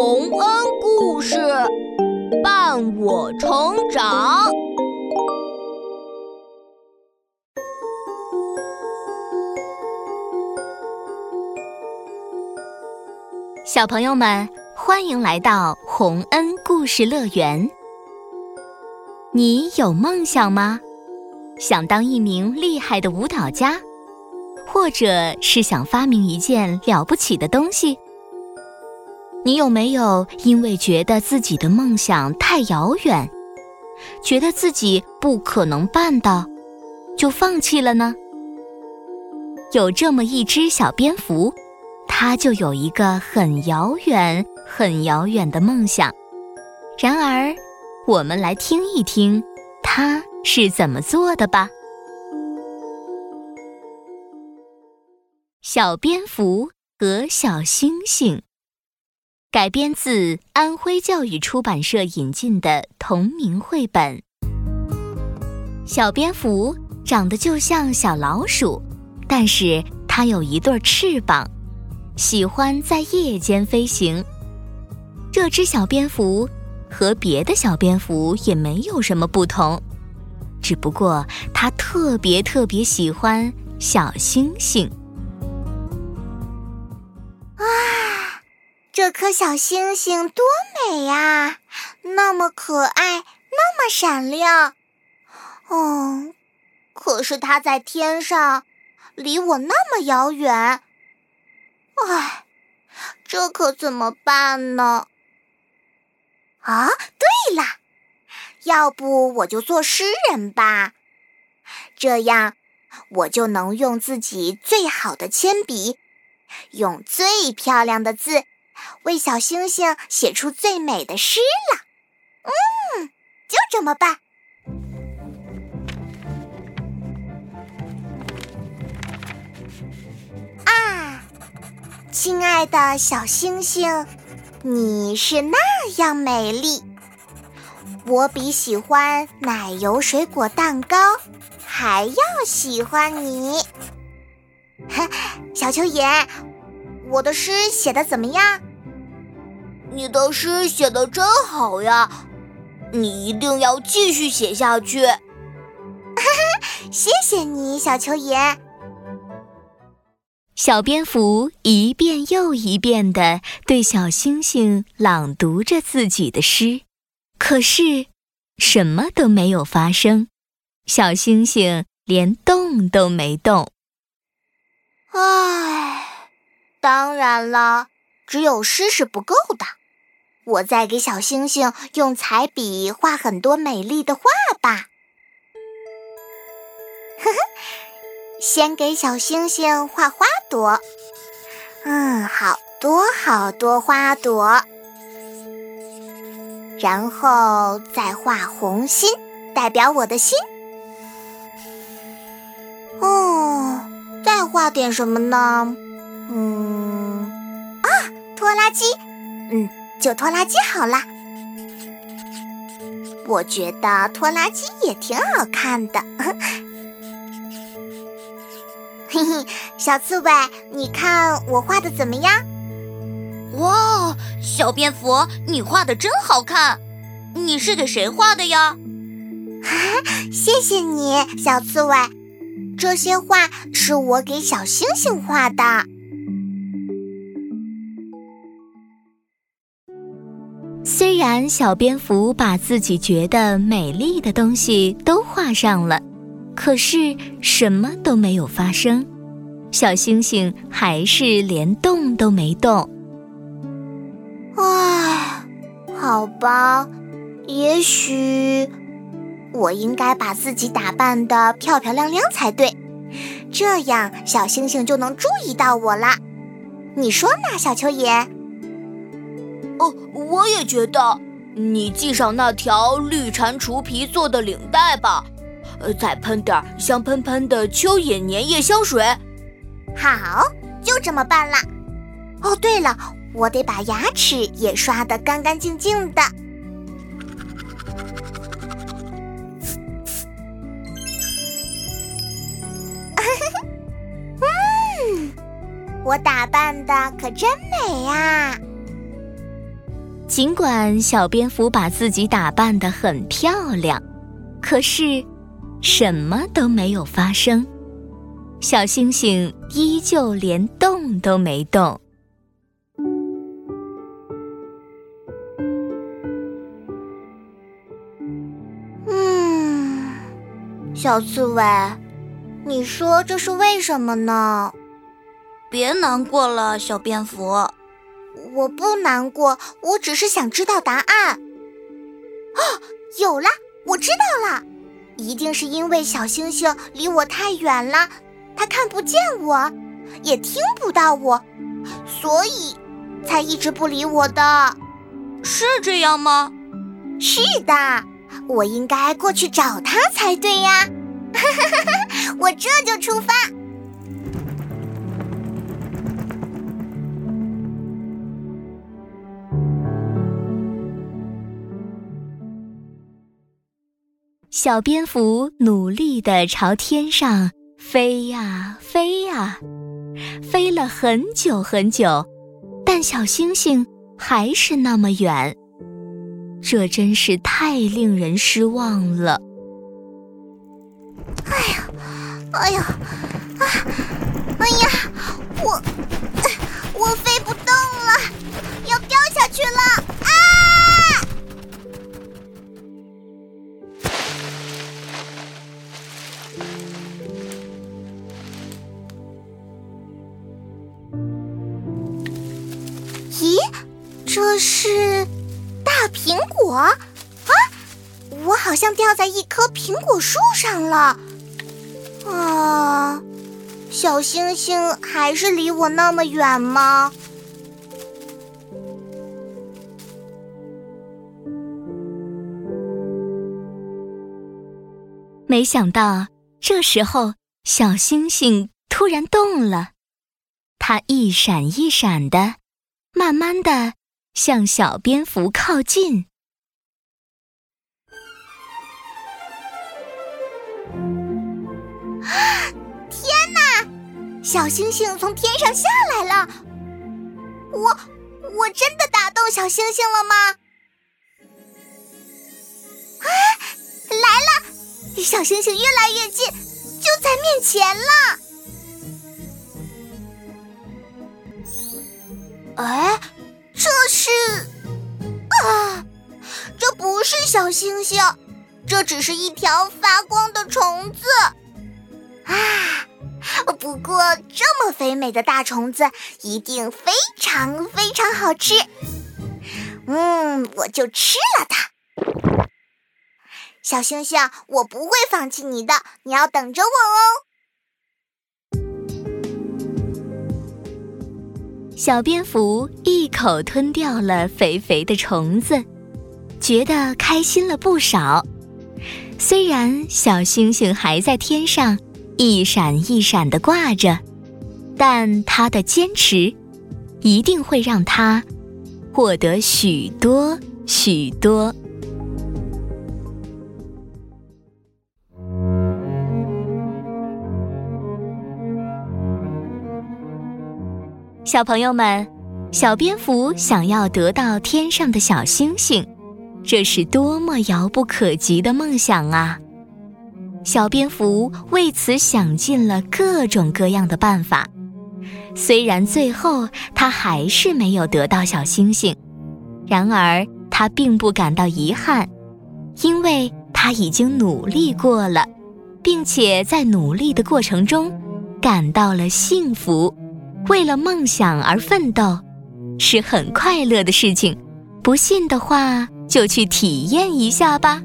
洪恩故事伴我成长。小朋友们，欢迎来到洪恩故事乐园。你有梦想吗？想当一名厉害的舞蹈家，或者是想发明一件了不起的东西？你有没有因为觉得自己的梦想太遥远，觉得自己不可能办到，就放弃了呢？有这么一只小蝙蝠。它就有一个很遥远、很遥远的梦想。然而，我们来听一听它是怎么做的吧。小蝙蝠和小星星，改编自安徽教育出版社引进的同名绘本。小蝙蝠长得就像小老鼠，但是它有一对翅膀。喜欢在夜间飞行。这只小蝙蝠和别的小蝙蝠也没有什么不同，只不过它特别特别喜欢小星星。这颗小星星多美呀！那么可爱，那么闪亮。哦，可是它在天上，离我那么遥远。唉，这可怎么办呢？啊，对了，要不我就做诗人吧，这样我就能用自己最好的铅笔，用最漂亮的字，为小星星写出最美的诗了。嗯，就这么办。啊亲爱的小星星，你是那样美丽，我比喜欢奶油水果蛋糕还要喜欢你。小蚯蚓，我的诗写的怎么样？你的诗写的真好呀，你一定要继续写下去。谢谢你，小蚯蚓。小蝙蝠一遍又一遍地对小星星朗读着自己的诗，可是什么都没有发生，小星星连动都没动。唉，当然了，只有诗是不够的，我再给小星星用彩笔画很多美丽的画吧。呵呵。先给小星星画花朵，嗯，好多好多花朵，然后再画红心，代表我的心。哦，再画点什么呢？嗯，啊，拖拉机，嗯，就拖拉机好了。我觉得拖拉机也挺好看的。嘿嘿，小刺猬，你看我画的怎么样？哇，小蝙蝠，你画的真好看！你是给谁画的呀？啊谢谢你，小刺猬。这些画是我给小星星画的。虽然小蝙蝠把自己觉得美丽的东西都画上了。可是什么都没有发生，小星星还是连动都没动。唉，好吧，也许我应该把自己打扮的漂漂亮亮才对，这样小星星就能注意到我了。你说呢，小蚯蚓？哦，我也觉得，你系上那条绿蟾蜍皮做的领带吧。呃，再喷点香喷喷的蚯蚓粘液香水，好，就这么办了。哦，对了，我得把牙齿也刷得干干净净的。嗯，我打扮的可真美呀！尽管小蝙蝠把自己打扮得很漂亮，可是什么都没有发生。小星星依旧连动都没动。嗯，小刺猬，你说这是为什么呢？别难过了，小蝙蝠。我不难过，我只是想知道答案。哦，有了，我知道了，一定是因为小星星离我太远了。它看不见我，也听不到我，所以才一直不理我的。是这样吗？是的，我应该过去找他才对呀。我这就出发。小蝙蝠努力地朝天上。飞呀飞呀，飞了很久很久，但小星星还是那么远，这真是太令人失望了。哎呀，哎呀，啊，哎呀，我我飞好像掉在一棵苹果树上了。啊，小星星还是离我那么远吗？没想到，这时候小星星突然动了，它一闪一闪的，慢慢的。向小蝙蝠靠近。天哪！小星星从天上下来了。我，我真的打动小星星了吗？啊，来了！小星星越来越近，就在面前了。哎。这是啊，这不是小星星，这只是一条发光的虫子啊！不过这么肥美的大虫子一定非常非常好吃，嗯，我就吃了它。小星星，我不会放弃你的，你要等着我哦。小蝙蝠一口吞掉了肥肥的虫子，觉得开心了不少。虽然小星星还在天上一闪一闪的挂着，但它的坚持一定会让它获得许多许多。小朋友们，小蝙蝠想要得到天上的小星星，这是多么遥不可及的梦想啊！小蝙蝠为此想尽了各种各样的办法，虽然最后它还是没有得到小星星，然而它并不感到遗憾，因为它已经努力过了，并且在努力的过程中感到了幸福。为了梦想而奋斗，是很快乐的事情。不信的话，就去体验一下吧。